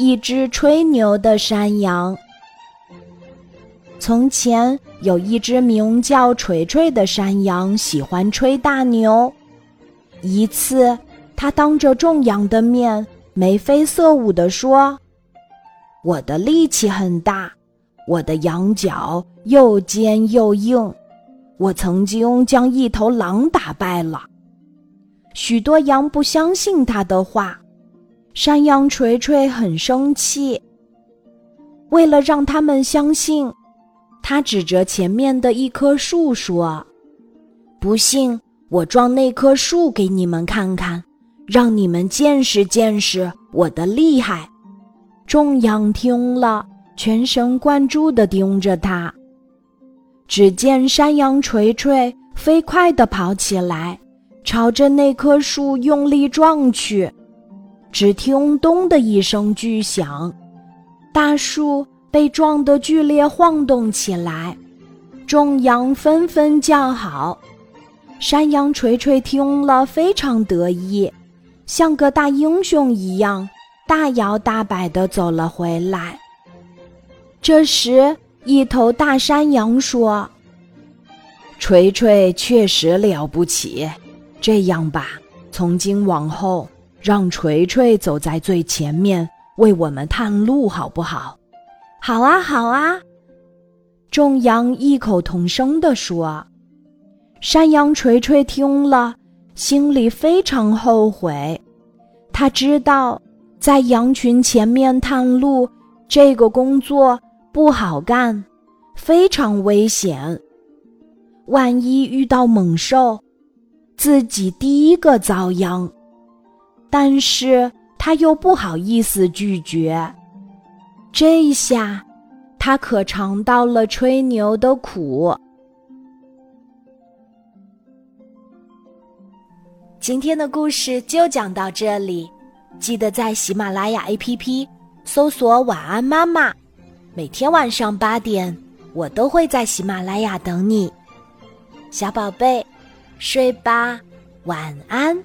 一只吹牛的山羊。从前有一只名叫锤锤的山羊，喜欢吹大牛。一次，他当着众羊的面，眉飞色舞地说：“我的力气很大，我的羊角又尖又硬，我曾经将一头狼打败了。”许多羊不相信他的话。山羊锤锤很生气，为了让他们相信，他指着前面的一棵树说：“不信，我撞那棵树给你们看看，让你们见识见识我的厉害。”众羊听了，全神贯注地盯着他。只见山羊锤锤飞快地跑起来，朝着那棵树用力撞去。只听“咚”的一声巨响，大树被撞得剧烈晃动起来，众羊纷纷叫好。山羊锤锤听了非常得意，像个大英雄一样，大摇大摆地走了回来。这时，一头大山羊说：“锤锤确实了不起，这样吧，从今往后。”让锤锤走在最前面，为我们探路，好不好？好啊，好啊！众羊异口同声地说。山羊锤锤听了，心里非常后悔。他知道，在羊群前面探路这个工作不好干，非常危险。万一遇到猛兽，自己第一个遭殃。但是他又不好意思拒绝，这下他可尝到了吹牛的苦。今天的故事就讲到这里，记得在喜马拉雅 APP 搜索“晚安妈妈”，每天晚上八点，我都会在喜马拉雅等你，小宝贝，睡吧，晚安。